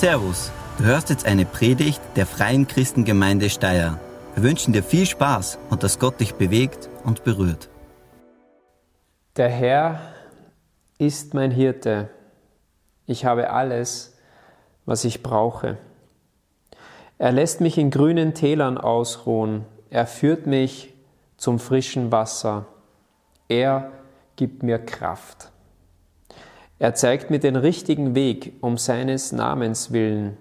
Servus, du hörst jetzt eine Predigt der Freien Christengemeinde Steyr. Wir wünschen dir viel Spaß und dass Gott dich bewegt und berührt. Der Herr ist mein Hirte. Ich habe alles, was ich brauche. Er lässt mich in grünen Tälern ausruhen. Er führt mich zum frischen Wasser. Er gibt mir Kraft. Er zeigt mir den richtigen Weg um seines Namens willen.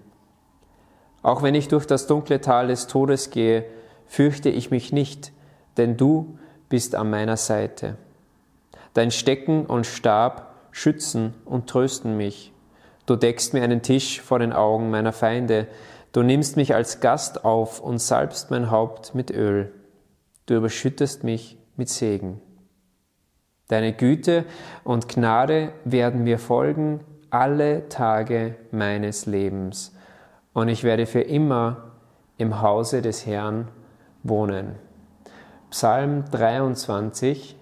Auch wenn ich durch das dunkle Tal des Todes gehe, fürchte ich mich nicht, denn du bist an meiner Seite. Dein Stecken und Stab schützen und trösten mich. Du deckst mir einen Tisch vor den Augen meiner Feinde. Du nimmst mich als Gast auf und salbst mein Haupt mit Öl. Du überschüttest mich mit Segen. Deine Güte und Gnade werden mir folgen alle Tage meines Lebens, und ich werde für immer im Hause des Herrn wohnen. Psalm 23,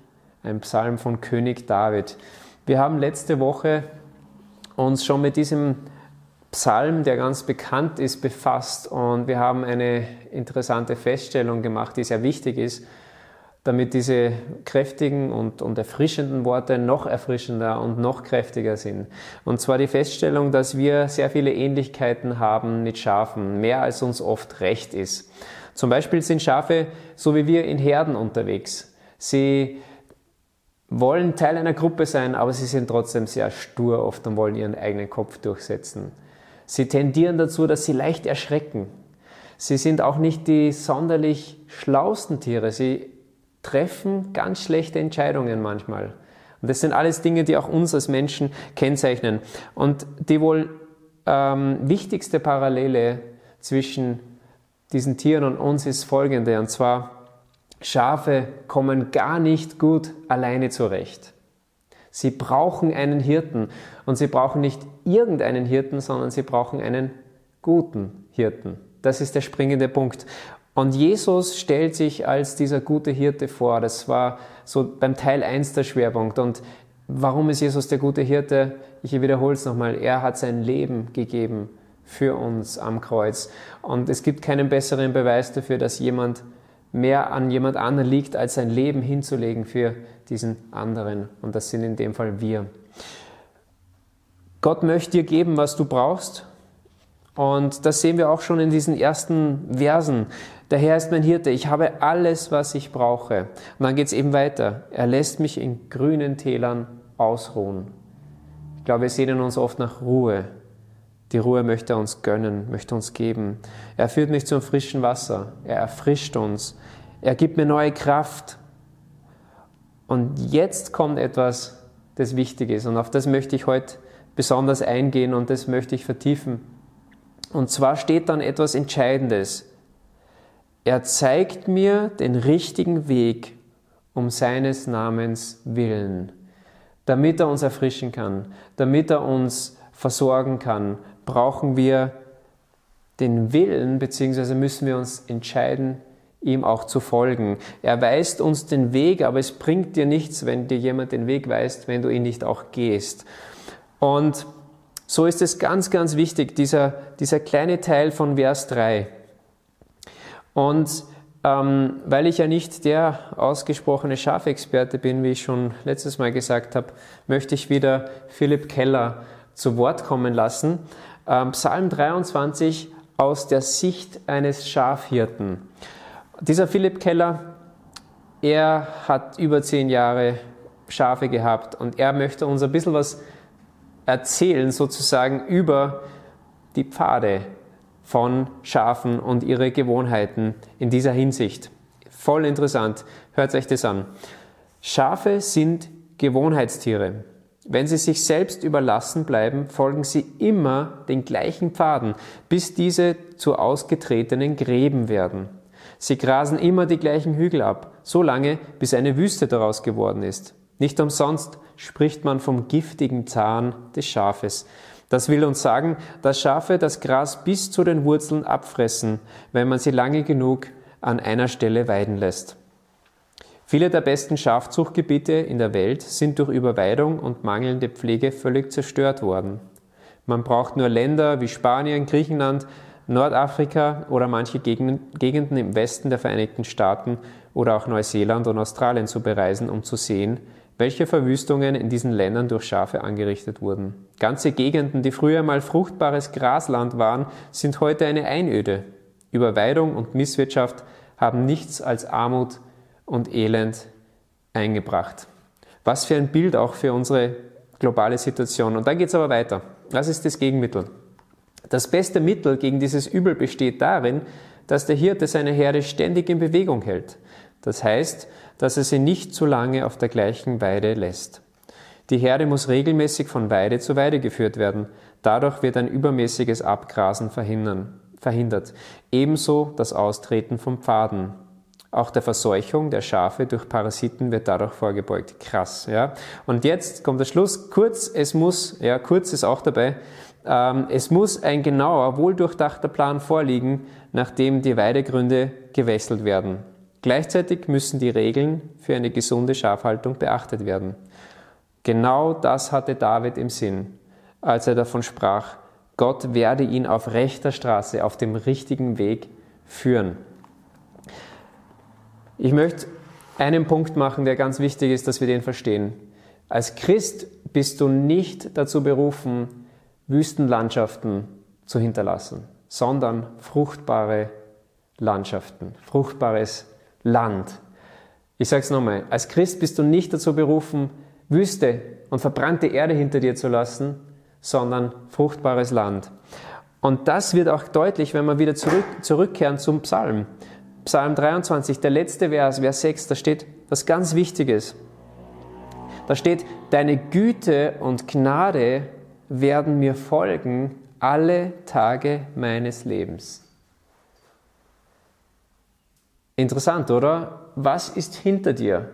ein Psalm von König David. Wir haben letzte Woche uns schon mit diesem Psalm, der ganz bekannt ist, befasst und wir haben eine interessante Feststellung gemacht, die sehr wichtig ist damit diese kräftigen und, und erfrischenden Worte noch erfrischender und noch kräftiger sind. Und zwar die Feststellung, dass wir sehr viele Ähnlichkeiten haben mit Schafen, mehr als uns oft recht ist. Zum Beispiel sind Schafe so wie wir in Herden unterwegs. Sie wollen Teil einer Gruppe sein, aber sie sind trotzdem sehr stur oft und wollen ihren eigenen Kopf durchsetzen. Sie tendieren dazu, dass sie leicht erschrecken. Sie sind auch nicht die sonderlich schlausten Tiere. Sie treffen ganz schlechte Entscheidungen manchmal. Und das sind alles Dinge, die auch uns als Menschen kennzeichnen. Und die wohl ähm, wichtigste Parallele zwischen diesen Tieren und uns ist folgende, und zwar, Schafe kommen gar nicht gut alleine zurecht. Sie brauchen einen Hirten und sie brauchen nicht irgendeinen Hirten, sondern sie brauchen einen guten Hirten. Das ist der springende Punkt. Und Jesus stellt sich als dieser gute Hirte vor. Das war so beim Teil 1 der Schwerpunkt. Und warum ist Jesus der gute Hirte? Ich wiederhole es nochmal. Er hat sein Leben gegeben für uns am Kreuz. Und es gibt keinen besseren Beweis dafür, dass jemand mehr an jemand anderen liegt, als sein Leben hinzulegen für diesen anderen. Und das sind in dem Fall wir. Gott möchte dir geben, was du brauchst. Und das sehen wir auch schon in diesen ersten Versen. Der Herr ist mein Hirte, ich habe alles, was ich brauche. Und dann geht es eben weiter. Er lässt mich in grünen Tälern ausruhen. Ich glaube, wir sehnen uns oft nach Ruhe. Die Ruhe möchte er uns gönnen, möchte uns geben. Er führt mich zum frischen Wasser. Er erfrischt uns. Er gibt mir neue Kraft. Und jetzt kommt etwas, das wichtig ist. Und auf das möchte ich heute besonders eingehen und das möchte ich vertiefen. Und zwar steht dann etwas Entscheidendes. Er zeigt mir den richtigen Weg um seines Namens willen, damit er uns erfrischen kann, damit er uns versorgen kann, brauchen wir den Willen, beziehungsweise müssen wir uns entscheiden, ihm auch zu folgen. Er weist uns den Weg, aber es bringt dir nichts, wenn dir jemand den Weg weist, wenn du ihn nicht auch gehst. Und so ist es ganz, ganz wichtig, dieser, dieser kleine Teil von Vers 3. Und ähm, weil ich ja nicht der ausgesprochene Schafexperte bin, wie ich schon letztes Mal gesagt habe, möchte ich wieder Philipp Keller zu Wort kommen lassen. Ähm, Psalm 23 aus der Sicht eines Schafhirten. Dieser Philipp Keller, er hat über zehn Jahre Schafe gehabt und er möchte uns ein bisschen was erzählen sozusagen über die Pfade von Schafen und ihre Gewohnheiten in dieser Hinsicht. Voll interessant. Hört euch das an. Schafe sind Gewohnheitstiere. Wenn sie sich selbst überlassen bleiben, folgen sie immer den gleichen Pfaden, bis diese zu ausgetretenen Gräben werden. Sie grasen immer die gleichen Hügel ab, so lange, bis eine Wüste daraus geworden ist. Nicht umsonst spricht man vom giftigen Zahn des Schafes. Das will uns sagen, dass Schafe das Gras bis zu den Wurzeln abfressen, wenn man sie lange genug an einer Stelle weiden lässt. Viele der besten Schafzuchtgebiete in der Welt sind durch Überweidung und mangelnde Pflege völlig zerstört worden. Man braucht nur Länder wie Spanien, Griechenland, Nordafrika oder manche Gegenden im Westen der Vereinigten Staaten oder auch Neuseeland und Australien zu bereisen, um zu sehen, welche Verwüstungen in diesen Ländern durch Schafe angerichtet wurden. Ganze Gegenden, die früher mal fruchtbares Grasland waren, sind heute eine Einöde. Überweidung und Misswirtschaft haben nichts als Armut und Elend eingebracht. Was für ein Bild auch für unsere globale Situation. Und dann geht es aber weiter. Was ist das Gegenmittel? Das beste Mittel gegen dieses Übel besteht darin, dass der Hirte seine Herde ständig in Bewegung hält. Das heißt, dass er sie nicht zu lange auf der gleichen Weide lässt. Die Herde muss regelmäßig von Weide zu Weide geführt werden. Dadurch wird ein übermäßiges Abgrasen verhindert. Ebenso das Austreten vom Pfaden. Auch der Verseuchung der Schafe durch Parasiten wird dadurch vorgebeugt. Krass, ja. Und jetzt kommt der Schluss. Kurz, es muss, ja, kurz ist auch dabei, ähm, es muss ein genauer, wohldurchdachter Plan vorliegen, nachdem die Weidegründe gewechselt werden. Gleichzeitig müssen die Regeln für eine gesunde Schafhaltung beachtet werden. Genau das hatte David im Sinn, als er davon sprach, Gott werde ihn auf rechter Straße, auf dem richtigen Weg führen. Ich möchte einen Punkt machen, der ganz wichtig ist, dass wir den verstehen. Als Christ bist du nicht dazu berufen, Wüstenlandschaften zu hinterlassen, sondern fruchtbare Landschaften, fruchtbares Land. Ich sage es nochmal, als Christ bist du nicht dazu berufen, Wüste und verbrannte Erde hinter dir zu lassen, sondern fruchtbares Land. Und das wird auch deutlich, wenn wir wieder zurück, zurückkehren zum Psalm. Psalm 23, der letzte Vers, Vers 6, da steht was ganz Wichtiges. Da steht, deine Güte und Gnade werden mir folgen alle Tage meines Lebens. Interessant, oder? Was ist hinter dir?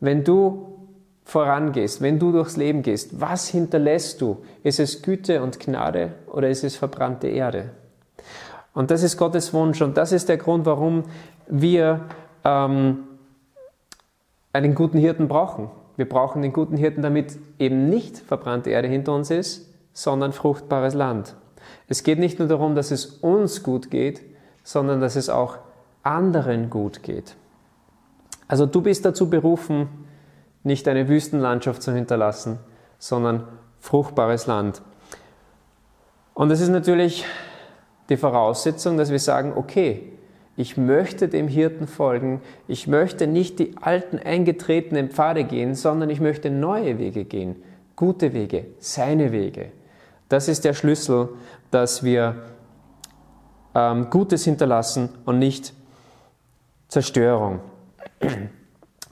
Wenn du vorangehst, wenn du durchs Leben gehst, was hinterlässt du? Ist es Güte und Gnade oder ist es verbrannte Erde? Und das ist Gottes Wunsch und das ist der Grund, warum wir ähm, einen guten Hirten brauchen. Wir brauchen den guten Hirten, damit eben nicht verbrannte Erde hinter uns ist, sondern fruchtbares Land. Es geht nicht nur darum, dass es uns gut geht, sondern dass es auch anderen gut geht. Also du bist dazu berufen, nicht eine Wüstenlandschaft zu hinterlassen, sondern fruchtbares Land. Und es ist natürlich die Voraussetzung, dass wir sagen, okay, ich möchte dem Hirten folgen, ich möchte nicht die alten eingetretenen Pfade gehen, sondern ich möchte neue Wege gehen, gute Wege, seine Wege. Das ist der Schlüssel, dass wir ähm, Gutes hinterlassen und nicht Zerstörung.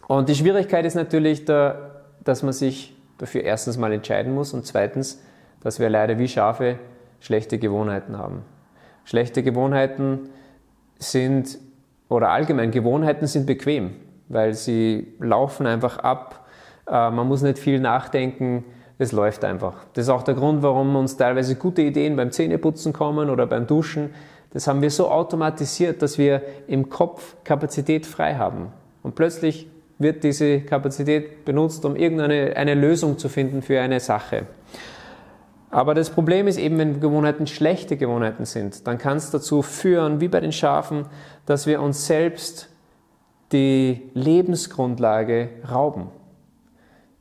Und die Schwierigkeit ist natürlich, da, dass man sich dafür erstens mal entscheiden muss und zweitens, dass wir leider wie Schafe schlechte Gewohnheiten haben. Schlechte Gewohnheiten sind, oder allgemein Gewohnheiten sind bequem, weil sie laufen einfach ab. Äh, man muss nicht viel nachdenken, es läuft einfach. Das ist auch der Grund, warum uns teilweise gute Ideen beim Zähneputzen kommen oder beim Duschen, das haben wir so automatisiert, dass wir im Kopf Kapazität frei haben. Und plötzlich wird diese Kapazität benutzt, um irgendeine eine Lösung zu finden für eine Sache. Aber das Problem ist eben, wenn Gewohnheiten schlechte Gewohnheiten sind, dann kann es dazu führen, wie bei den Schafen, dass wir uns selbst die Lebensgrundlage rauben.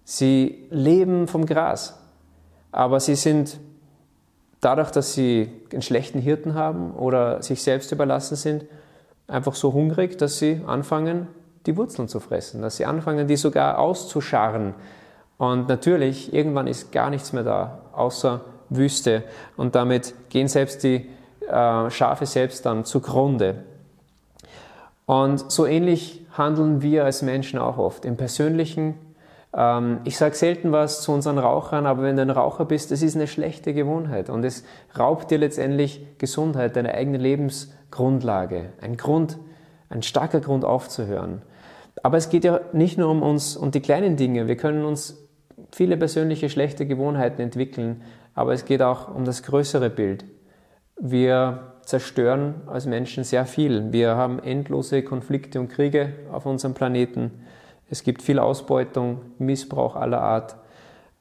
Sie leben vom Gras, aber sie sind dadurch, dass sie einen schlechten Hirten haben oder sich selbst überlassen sind, einfach so hungrig, dass sie anfangen, die Wurzeln zu fressen, dass sie anfangen, die sogar auszuscharren. Und natürlich, irgendwann ist gar nichts mehr da, außer Wüste. Und damit gehen selbst die äh, Schafe selbst dann zugrunde. Und so ähnlich handeln wir als Menschen auch oft. Im persönlichen, ich sage selten was zu unseren Rauchern, aber wenn du ein Raucher bist, das ist eine schlechte Gewohnheit und es raubt dir letztendlich Gesundheit, deine eigene Lebensgrundlage, ein Grund, ein starker Grund aufzuhören. Aber es geht ja nicht nur um uns und die kleinen Dinge. Wir können uns viele persönliche schlechte Gewohnheiten entwickeln, aber es geht auch um das größere Bild. Wir zerstören als Menschen sehr viel. Wir haben endlose Konflikte und Kriege auf unserem Planeten. Es gibt viel Ausbeutung, Missbrauch aller Art.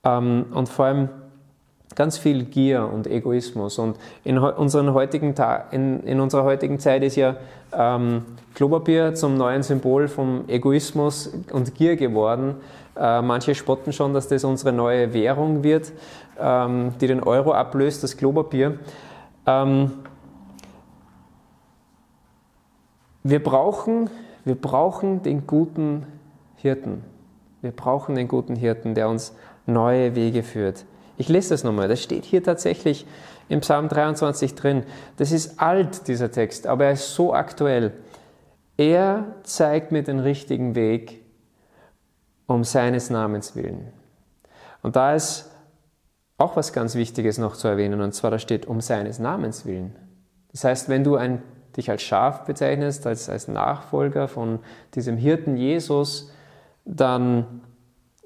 Ähm, und vor allem ganz viel Gier und Egoismus. Und in, unseren heutigen in, in unserer heutigen Zeit ist ja ähm, Klopapier zum neuen Symbol vom Egoismus und Gier geworden. Äh, manche spotten schon, dass das unsere neue Währung wird, ähm, die den Euro ablöst, das Klopapier. Ähm, wir, brauchen, wir brauchen den guten Hirten. Wir brauchen den guten Hirten, der uns neue Wege führt. Ich lese das nochmal. Das steht hier tatsächlich im Psalm 23 drin. Das ist alt, dieser Text, aber er ist so aktuell. Er zeigt mir den richtigen Weg um seines Namens willen. Und da ist auch was ganz Wichtiges noch zu erwähnen, und zwar da steht um seines Namens willen. Das heißt, wenn du ein, dich als Schaf bezeichnest, als, als Nachfolger von diesem Hirten Jesus, dann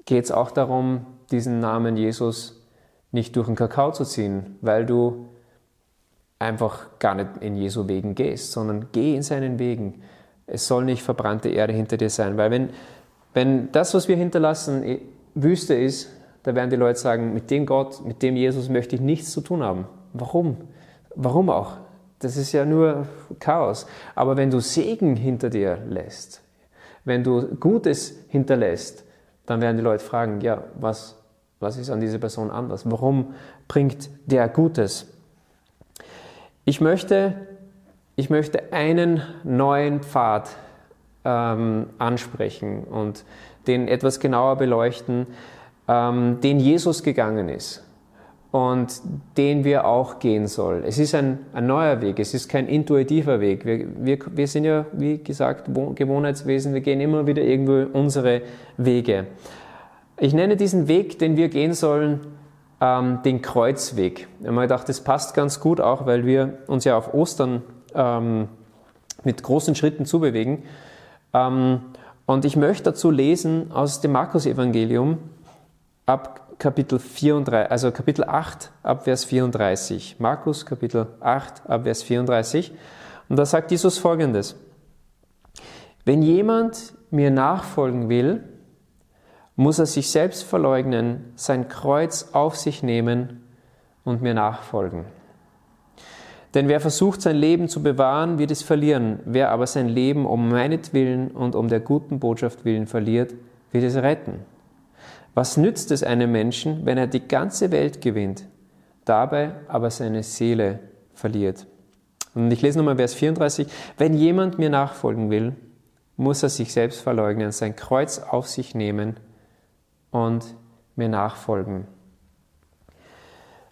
geht es auch darum, diesen Namen Jesus nicht durch den Kakao zu ziehen, weil du einfach gar nicht in Jesu Wegen gehst, sondern geh in seinen Wegen. Es soll nicht verbrannte Erde hinter dir sein, weil wenn, wenn das, was wir hinterlassen, Wüste ist, da werden die Leute sagen, mit dem Gott, mit dem Jesus möchte ich nichts zu tun haben. Warum? Warum auch? Das ist ja nur Chaos. Aber wenn du Segen hinter dir lässt, wenn du Gutes hinterlässt, dann werden die Leute fragen, ja, was, was ist an dieser Person anders? Warum bringt der Gutes? Ich möchte, ich möchte einen neuen Pfad ähm, ansprechen und den etwas genauer beleuchten, ähm, den Jesus gegangen ist und den wir auch gehen sollen. Es ist ein, ein neuer Weg, es ist kein intuitiver Weg. Wir, wir, wir sind ja, wie gesagt, Gewohnheitswesen, wir gehen immer wieder irgendwo unsere Wege. Ich nenne diesen Weg, den wir gehen sollen, ähm, den Kreuzweg. Ich habe mir gedacht, das passt ganz gut auch, weil wir uns ja auf Ostern ähm, mit großen Schritten zubewegen. Ähm, und ich möchte dazu lesen aus dem Markus-Evangelium ab Kapitel 34, also Kapitel 8 ab Vers 34. Markus Kapitel 8 ab Vers 34. Und da sagt Jesus folgendes. Wenn jemand mir nachfolgen will, muss er sich selbst verleugnen, sein Kreuz auf sich nehmen und mir nachfolgen. Denn wer versucht, sein Leben zu bewahren, wird es verlieren. Wer aber sein Leben um meinetwillen und um der guten Botschaft willen verliert, wird es retten. Was nützt es einem Menschen, wenn er die ganze Welt gewinnt, dabei aber seine Seele verliert? Und ich lese nochmal Vers 34. Wenn jemand mir nachfolgen will, muss er sich selbst verleugnen, sein Kreuz auf sich nehmen und mir nachfolgen.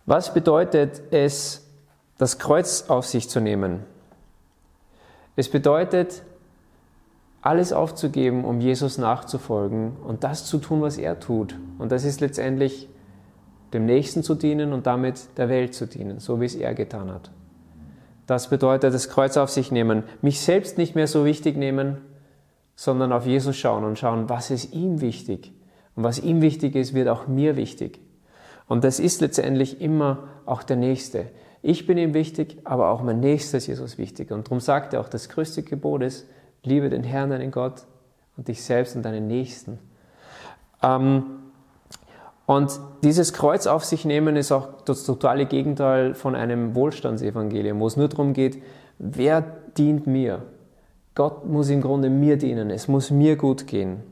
Was bedeutet es, das Kreuz auf sich zu nehmen? Es bedeutet, alles aufzugeben, um Jesus nachzufolgen und das zu tun, was er tut. Und das ist letztendlich dem Nächsten zu dienen und damit der Welt zu dienen, so wie es er getan hat. Das bedeutet das Kreuz auf sich nehmen, mich selbst nicht mehr so wichtig nehmen, sondern auf Jesus schauen und schauen, was ist ihm wichtig und was ihm wichtig ist, wird auch mir wichtig. Und das ist letztendlich immer auch der Nächste. Ich bin ihm wichtig, aber auch mein Nächster ist Jesus wichtig. Und darum sagt er auch, das größte Gebot ist, liebe den Herrn, deinen Gott und dich selbst und deinen Nächsten. Ähm, und dieses Kreuz auf sich nehmen ist auch das totale Gegenteil von einem Wohlstandsevangelium, wo es nur darum geht, wer dient mir? Gott muss im Grunde mir dienen, es muss mir gut gehen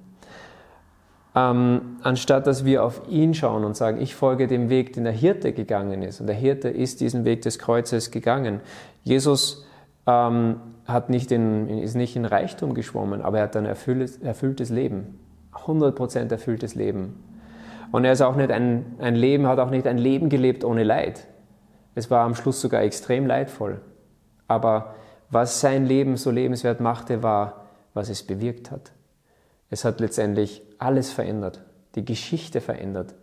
ähm, anstatt dass wir auf ihn schauen und sagen, ich folge dem Weg, den der Hirte gegangen ist. Und der Hirte ist diesen Weg des Kreuzes gegangen. Jesus ähm, hat nicht in, ist nicht in Reichtum geschwommen, aber er hat ein erfülltes, erfülltes Leben. 100% erfülltes Leben. Und er ist auch nicht ein, ein Leben, hat auch nicht ein Leben gelebt ohne Leid. Es war am Schluss sogar extrem leidvoll. Aber was sein Leben so lebenswert machte, war, was es bewirkt hat. Es hat letztendlich alles verändert, die Geschichte verändert.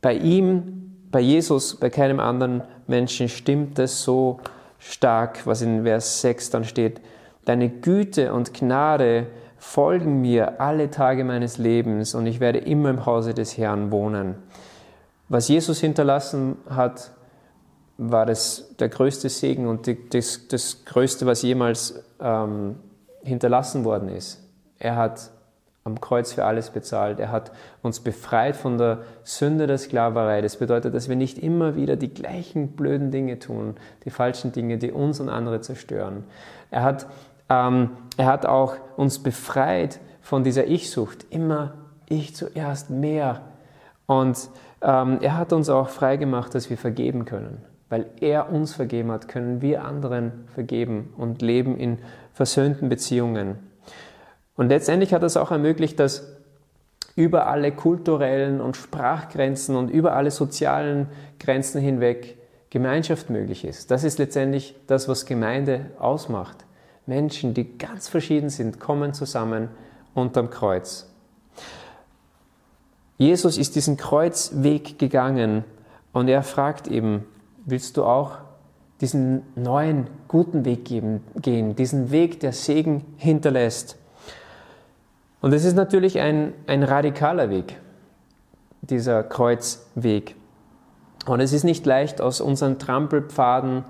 Bei ihm, bei Jesus, bei keinem anderen Menschen stimmt es so stark, was in Vers 6 dann steht. Deine Güte und Gnade folgen mir alle Tage meines Lebens und ich werde immer im Hause des Herrn wohnen. Was Jesus hinterlassen hat, war das der größte Segen und die, das, das Größte, was jemals ähm, hinterlassen worden ist. Er hat am Kreuz für alles bezahlt. Er hat uns befreit von der Sünde der Sklaverei. Das bedeutet, dass wir nicht immer wieder die gleichen blöden Dinge tun, die falschen Dinge, die uns und andere zerstören. Er hat, ähm, er hat auch uns befreit von dieser Ich-Sucht. Immer ich zuerst mehr. Und ähm, er hat uns auch frei gemacht, dass wir vergeben können. Weil er uns vergeben hat, können wir anderen vergeben und leben in versöhnten Beziehungen. Und letztendlich hat das auch ermöglicht, dass über alle kulturellen und Sprachgrenzen und über alle sozialen Grenzen hinweg Gemeinschaft möglich ist. Das ist letztendlich das, was Gemeinde ausmacht. Menschen, die ganz verschieden sind, kommen zusammen unterm Kreuz. Jesus ist diesen Kreuzweg gegangen und er fragt eben, willst du auch diesen neuen, guten Weg geben, gehen, diesen Weg, der Segen hinterlässt? Und es ist natürlich ein, ein radikaler Weg, dieser Kreuzweg. Und es ist nicht leicht, aus unseren Trampelpfaden,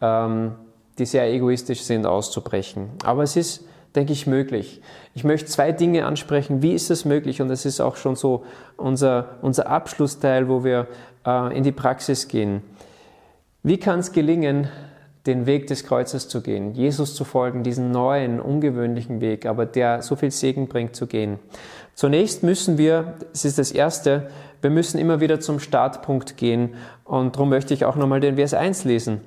ähm, die sehr egoistisch sind, auszubrechen. Aber es ist, denke ich, möglich. Ich möchte zwei Dinge ansprechen. Wie ist es möglich? Und das ist auch schon so unser, unser Abschlussteil, wo wir äh, in die Praxis gehen. Wie kann es gelingen, den Weg des Kreuzes zu gehen, Jesus zu folgen, diesen neuen, ungewöhnlichen Weg, aber der so viel Segen bringt, zu gehen. Zunächst müssen wir, das ist das Erste, wir müssen immer wieder zum Startpunkt gehen und darum möchte ich auch nochmal den Vers 1 lesen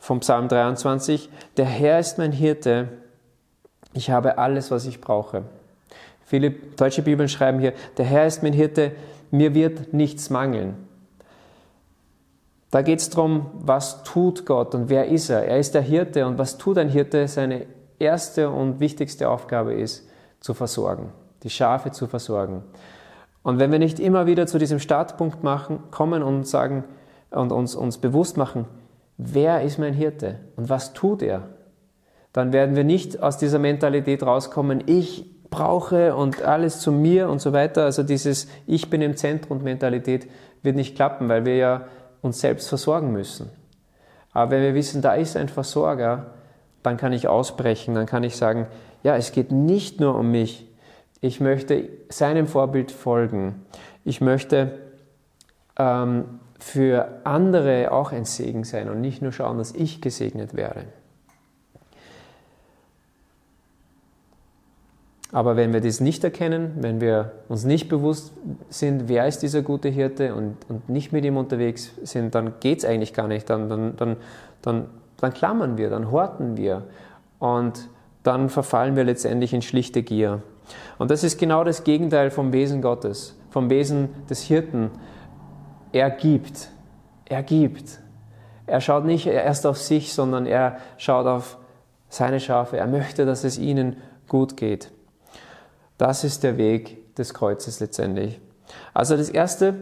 vom Psalm 23. Der Herr ist mein Hirte, ich habe alles, was ich brauche. Viele deutsche Bibeln schreiben hier, der Herr ist mein Hirte, mir wird nichts mangeln. Da geht es darum, was tut Gott und wer ist er? Er ist der Hirte und was tut ein Hirte? Seine erste und wichtigste Aufgabe ist, zu versorgen, die Schafe zu versorgen. Und wenn wir nicht immer wieder zu diesem Startpunkt machen, kommen und sagen und uns, uns bewusst machen, wer ist mein Hirte und was tut er, dann werden wir nicht aus dieser Mentalität rauskommen, ich brauche und alles zu mir und so weiter. Also dieses Ich bin im Zentrum Mentalität wird nicht klappen, weil wir ja uns selbst versorgen müssen. Aber wenn wir wissen, da ist ein Versorger, dann kann ich ausbrechen, dann kann ich sagen, ja, es geht nicht nur um mich. Ich möchte seinem Vorbild folgen. Ich möchte ähm, für andere auch ein Segen sein und nicht nur schauen, dass ich gesegnet werde. Aber wenn wir das nicht erkennen, wenn wir uns nicht bewusst sind, wer ist dieser gute Hirte und, und nicht mit ihm unterwegs sind, dann geht es eigentlich gar nicht. Dann, dann, dann, dann, dann klammern wir, dann horten wir und dann verfallen wir letztendlich in schlichte Gier. Und das ist genau das Gegenteil vom Wesen Gottes, vom Wesen des Hirten. Er gibt, er gibt. Er schaut nicht erst auf sich, sondern er schaut auf seine Schafe. Er möchte, dass es ihnen gut geht. Das ist der Weg des Kreuzes letztendlich. Also das Erste,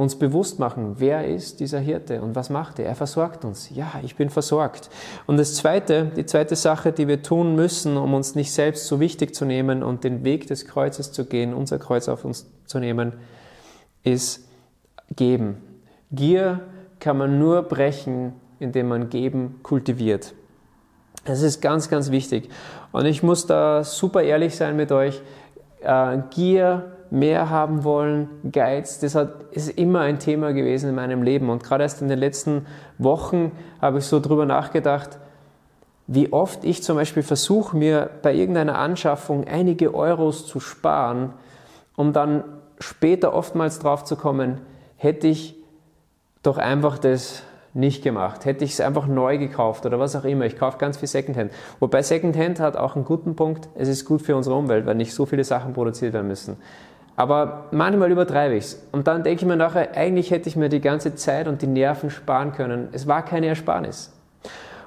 uns bewusst machen, wer ist dieser Hirte und was macht er? Er versorgt uns. Ja, ich bin versorgt. Und das Zweite, die zweite Sache, die wir tun müssen, um uns nicht selbst so wichtig zu nehmen und den Weg des Kreuzes zu gehen, unser Kreuz auf uns zu nehmen, ist geben. Gier kann man nur brechen, indem man geben kultiviert. Das ist ganz, ganz wichtig. Und ich muss da super ehrlich sein mit euch. Äh, Gier, mehr haben wollen, Geiz, das ist immer ein Thema gewesen in meinem Leben. Und gerade erst in den letzten Wochen habe ich so drüber nachgedacht, wie oft ich zum Beispiel versuche, mir bei irgendeiner Anschaffung einige Euros zu sparen, um dann später oftmals drauf zu kommen, hätte ich doch einfach das nicht gemacht. Hätte ich es einfach neu gekauft oder was auch immer. Ich kaufe ganz viel Secondhand. Wobei Secondhand hat auch einen guten Punkt. Es ist gut für unsere Umwelt, weil nicht so viele Sachen produziert werden müssen. Aber manchmal übertreibe ich es. Und dann denke ich mir nachher, eigentlich hätte ich mir die ganze Zeit und die Nerven sparen können. Es war keine Ersparnis.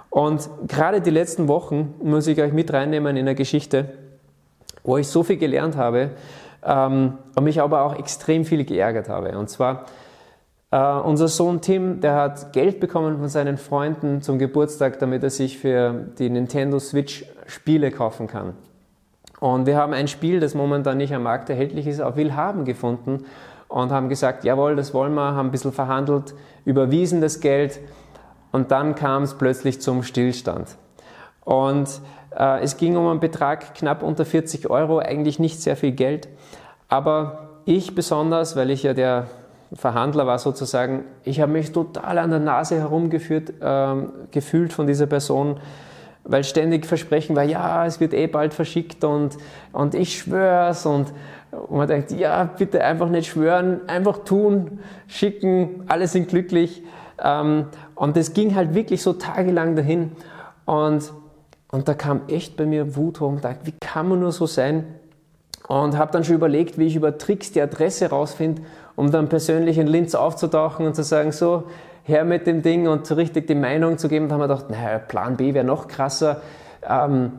Und gerade die letzten Wochen muss ich euch mit reinnehmen in der Geschichte, wo ich so viel gelernt habe ähm, und mich aber auch extrem viel geärgert habe. Und zwar Uh, unser Sohn Tim, der hat Geld bekommen von seinen Freunden zum Geburtstag, damit er sich für die Nintendo Switch Spiele kaufen kann. Und wir haben ein Spiel, das momentan nicht am Markt erhältlich ist, auf Willhaben gefunden und haben gesagt, jawohl, das wollen wir, haben ein bisschen verhandelt, überwiesen das Geld und dann kam es plötzlich zum Stillstand. Und Äh, es ging um einen Betrag knapp unter 40 Euro, eigentlich nicht sehr viel Geld. Aber ich besonders, weil ich ja der Verhandler war sozusagen, ich habe mich total an der Nase herumgeführt, ähm, gefühlt von dieser Person, weil ständig Versprechen war, ja, es wird eh bald verschickt und, und ich schwör's und, und man denkt, ja, bitte einfach nicht schwören, einfach tun, schicken, alle sind glücklich. Ähm, und das ging halt wirklich so tagelang dahin und, und da kam echt bei mir Wut hoch und dachte, wie kann man nur so sein? Und habe dann schon überlegt, wie ich über Tricks die Adresse rausfinde, um dann persönlich in Linz aufzutauchen und zu sagen, so, her mit dem Ding und so richtig die Meinung zu geben. Da haben wir gedacht, naja, Plan B wäre noch krasser. Ähm,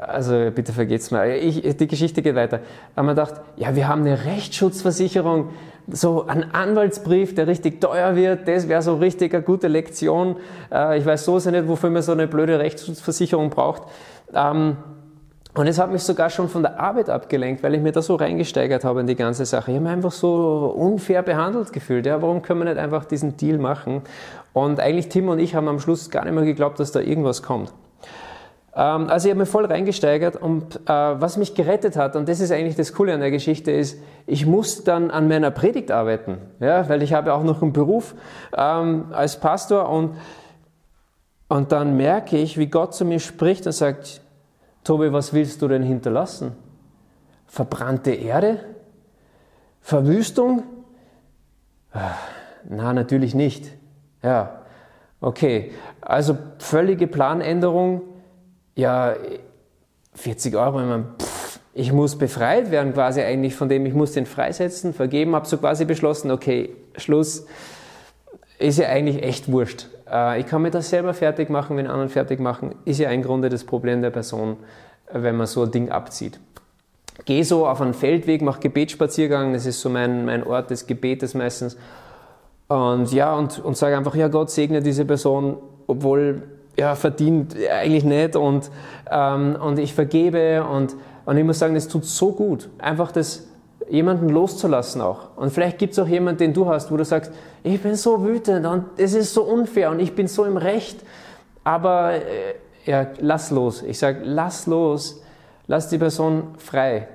also bitte vergeht's mir. Ich, die Geschichte geht weiter. Da haben wir gedacht, ja, wir haben eine Rechtsschutzversicherung, so ein Anwaltsbrief, der richtig teuer wird, das wäre so richtig eine gute Lektion. Äh, ich weiß so sehr nicht, wofür man so eine blöde Rechtsschutzversicherung braucht. Ähm, und es hat mich sogar schon von der Arbeit abgelenkt, weil ich mir da so reingesteigert habe in die ganze Sache. Ich habe mich einfach so unfair behandelt gefühlt. Ja, warum können wir nicht einfach diesen Deal machen? Und eigentlich Tim und ich haben am Schluss gar nicht mehr geglaubt, dass da irgendwas kommt. Ähm, also ich habe mich voll reingesteigert und äh, was mich gerettet hat, und das ist eigentlich das Coole an der Geschichte, ist, ich muss dann an meiner Predigt arbeiten, ja, weil ich habe auch noch einen Beruf ähm, als Pastor und, und dann merke ich, wie Gott zu mir spricht und sagt, Tobi, was willst du denn hinterlassen? Verbrannte Erde? Verwüstung? Ah, na, natürlich nicht. Ja, okay. Also völlige Planänderung. Ja, 40 Euro, ich, meine, pff, ich muss befreit werden quasi eigentlich von dem, ich muss den freisetzen, vergeben, habe so quasi beschlossen, okay, Schluss, ist ja eigentlich echt wurscht. Äh, ich kann mir das selber fertig machen, wenn anderen fertig machen, ist ja im Grunde das Problem der Person, wenn man so ein Ding abzieht. Gehe so auf einen Feldweg, mache Gebetsspaziergang, das ist so mein, mein Ort des Gebetes meistens. Und ja, und, und sage einfach, ja, Gott segne diese Person, obwohl ja, verdient eigentlich nicht. Und, ähm, und ich vergebe. Und, und ich muss sagen, es tut so gut, einfach das jemanden loszulassen auch. Und vielleicht gibt es auch jemanden, den du hast, wo du sagst, ich bin so wütend und es ist so unfair und ich bin so im Recht, aber äh, ja, lass los. Ich sage, lass los, lass die Person frei.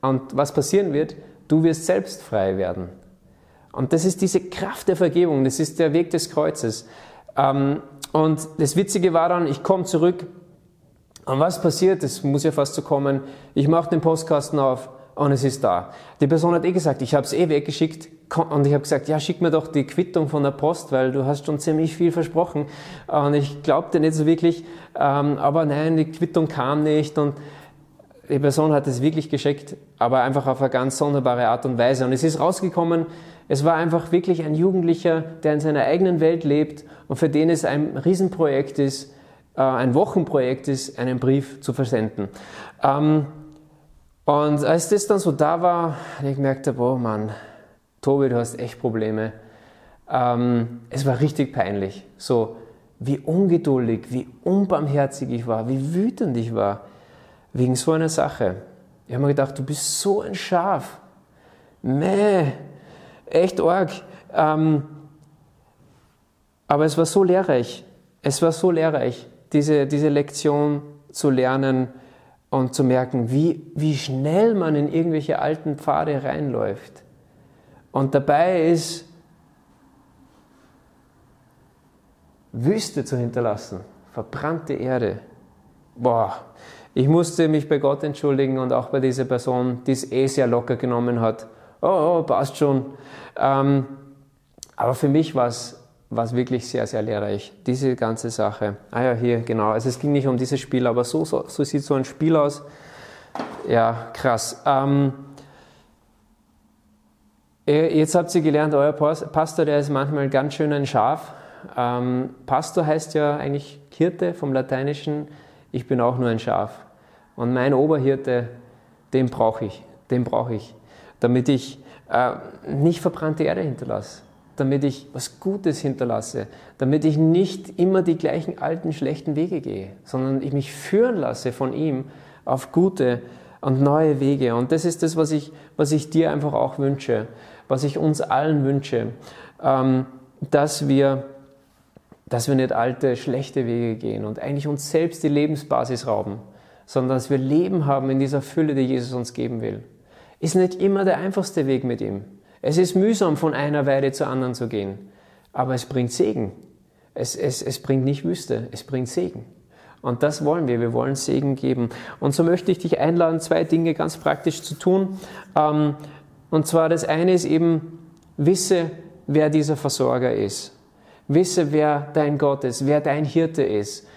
Und was passieren wird, du wirst selbst frei werden. Und das ist diese Kraft der Vergebung, das ist der Weg des Kreuzes. Ähm, und das Witzige war dann, ich komme zurück und was passiert? Das muss ja fast so kommen. Ich mache den Postkasten auf und es ist da. Die Person hat eh gesagt, ich habe es eh weggeschickt. Und ich habe gesagt, ja, schick mir doch die Quittung von der Post, weil du hast schon ziemlich viel versprochen. Und ich glaubte nicht so wirklich, ähm, aber nein, die Quittung kam nicht. Und die Person hat es wirklich geschickt, aber einfach auf eine ganz sonderbare Art und Weise. Und es ist rausgekommen, es war einfach wirklich ein Jugendlicher, der in seiner eigenen Welt lebt und für den es ein Riesenprojekt ist, äh, ein Wochenprojekt ist, einen Brief zu versenden. Ähm, und als das dann so da war, ich gemerkt, boah Mann, Tobi, du hast echt Probleme. Ähm, es war richtig peinlich. So, wie ungeduldig, wie unbarmherzig ich war, wie wütend ich war, wegen so einer Sache. Ich habe mir gedacht, du bist so ein Schaf. Meh, echt arg. Ähm, aber es war so lehrreich. Es war so lehrreich, diese, diese Lektion zu lernen, und zu merken, wie, wie schnell man in irgendwelche alten Pfade reinläuft. Und dabei ist Wüste zu hinterlassen, verbrannte Erde. Boah, ich musste mich bei Gott entschuldigen und auch bei dieser Person, die es eh sehr locker genommen hat. Oh, oh passt schon. Ähm, aber für mich war es war es wirklich sehr, sehr lehrreich, diese ganze Sache. Ah ja, hier, genau. Also es ging nicht um dieses Spiel, aber so, so, so sieht so ein Spiel aus. Ja, krass. Ähm, jetzt habt ihr gelernt, euer Pastor, der ist manchmal ganz schön ein Schaf. Ähm, Pastor heißt ja eigentlich Hirte vom Lateinischen. Ich bin auch nur ein Schaf. Und mein Oberhirte, den brauche ich, den brauche ich, damit ich äh, nicht verbrannte Erde hinterlasse damit ich was Gutes hinterlasse, damit ich nicht immer die gleichen alten schlechten Wege gehe, sondern ich mich führen lasse von ihm auf gute und neue Wege. Und das ist das, was ich, was ich dir einfach auch wünsche, was ich uns allen wünsche, ähm, dass wir dass wir nicht alte, schlechte Wege gehen und eigentlich uns selbst die Lebensbasis rauben, sondern dass wir Leben haben in dieser Fülle, die Jesus uns geben will. Ist nicht immer der einfachste Weg mit ihm. Es ist mühsam, von einer Weide zur anderen zu gehen, aber es bringt Segen. Es, es, es bringt nicht Wüste, es bringt Segen. Und das wollen wir. Wir wollen Segen geben. Und so möchte ich dich einladen, zwei Dinge ganz praktisch zu tun. Ähm, und zwar das eine ist eben, wisse, wer dieser Versorger ist. Wisse, wer dein Gott ist, wer dein Hirte ist.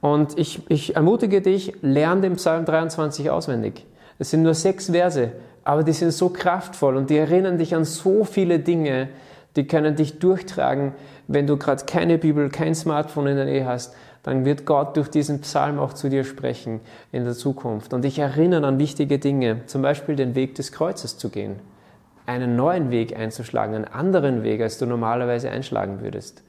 Und ich, ich ermutige dich, lerne den Psalm 23 auswendig. Es sind nur sechs Verse, aber die sind so kraftvoll und die erinnern dich an so viele Dinge, die können dich durchtragen, wenn du gerade keine Bibel, kein Smartphone in der Nähe hast, dann wird Gott durch diesen Psalm auch zu dir sprechen in der Zukunft und dich erinnern an wichtige Dinge, zum Beispiel den Weg des Kreuzes zu gehen, einen neuen Weg einzuschlagen, einen anderen Weg, als du normalerweise einschlagen würdest.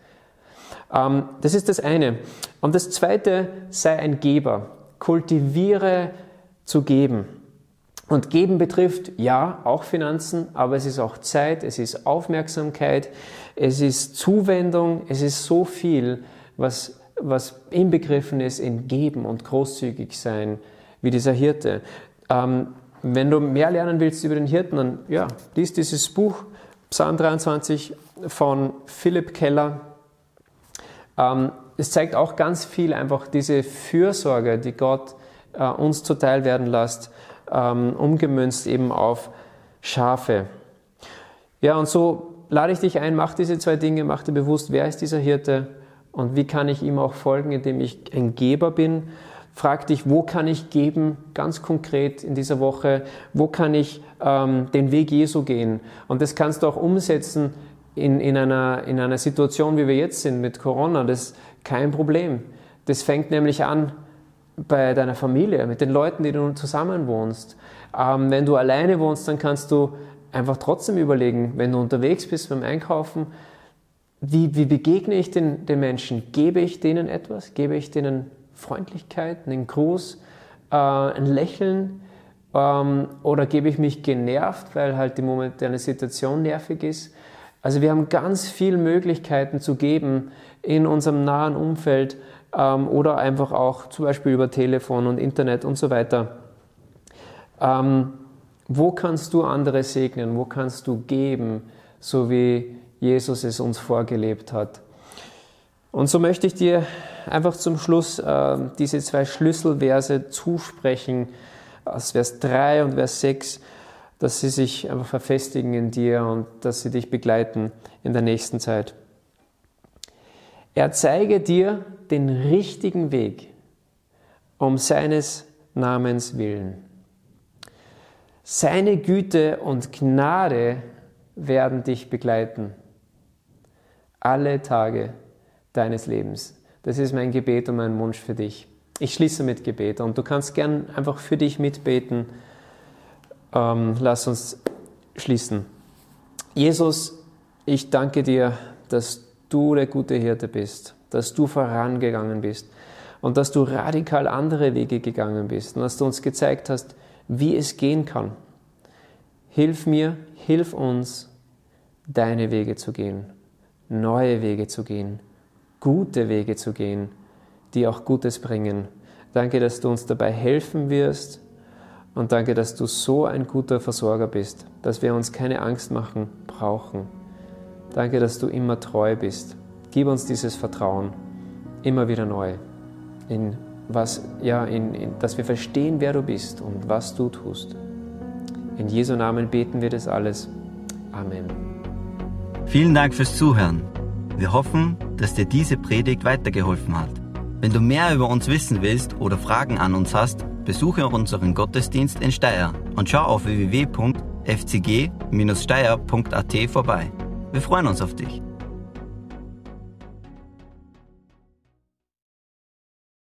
Ähm, das ist das eine. Und das zweite, sei ein Geber. Kultiviere zu geben. Und geben betrifft ja auch Finanzen, aber es ist auch Zeit, es ist Aufmerksamkeit, es ist Zuwendung, es ist so viel, was, was inbegriffen ist in Geben und großzügig sein, wie dieser Hirte. Ähm, wenn du mehr lernen willst über den Hirten, dann ja, lies dieses Buch, Psalm 23 von Philipp Keller. Ähm, es zeigt auch ganz viel einfach diese Fürsorge, die Gott äh, uns zuteil werden lässt ähm, umgemünzt eben auf Schafe. Ja, und so lade ich dich ein, mach diese zwei Dinge, mach dir bewusst, wer ist dieser Hirte und wie kann ich ihm auch folgen, indem ich ein Geber bin. Frag dich, wo kann ich geben, ganz konkret in dieser Woche, wo kann ich ähm, den Weg Jesu gehen. Und das kannst du auch umsetzen in, in, einer, in einer Situation, wie wir jetzt sind mit Corona. Das ist kein Problem. Das fängt nämlich an bei deiner Familie, mit den Leuten, die du zusammen wohnst. Ähm, wenn du alleine wohnst, dann kannst du einfach trotzdem überlegen, wenn du unterwegs bist beim Einkaufen, wie, wie begegne ich den, den Menschen? Gebe ich denen etwas? Gebe ich denen Freundlichkeit, einen Gruß, äh, ein Lächeln? Ähm, oder gebe ich mich genervt, weil halt die momentane Situation nervig ist? Also wir haben ganz viele Möglichkeiten zu geben in unserem nahen Umfeld ähm, oder einfach auch zum Beispiel über Telefon und Internet und so weiter. Ähm, wo kannst du andere segnen? Wo kannst du geben, so wie Jesus es uns vorgelebt hat? Und so möchte ich dir einfach zum Schluss äh, diese zwei Schlüsselverse zusprechen, aus Vers 3 und Vers 6, dass sie sich einfach verfestigen in dir und dass sie dich begleiten in der nächsten Zeit. Er zeige dir den richtigen Weg um seines Namens willen. Seine Güte und Gnade werden dich begleiten. Alle Tage deines Lebens. Das ist mein Gebet und mein Wunsch für dich. Ich schließe mit Gebet und du kannst gern einfach für dich mitbeten. Ähm, lass uns schließen. Jesus, ich danke dir, dass du der gute Hirte bist, dass du vorangegangen bist und dass du radikal andere Wege gegangen bist und dass du uns gezeigt hast, wie es gehen kann. Hilf mir, hilf uns, deine Wege zu gehen, neue Wege zu gehen, gute Wege zu gehen, die auch Gutes bringen. Danke, dass du uns dabei helfen wirst und danke, dass du so ein guter Versorger bist, dass wir uns keine Angst machen brauchen. Danke, dass du immer treu bist. Gib uns dieses Vertrauen immer wieder neu, in was, ja, in, in, dass wir verstehen, wer du bist und was du tust. In Jesu Namen beten wir das alles. Amen. Vielen Dank fürs Zuhören. Wir hoffen, dass dir diese Predigt weitergeholfen hat. Wenn du mehr über uns wissen willst oder Fragen an uns hast, besuche unseren Gottesdienst in Steyr und schau auf www.fcg-steyr.at vorbei. Wir freuen uns auf dich.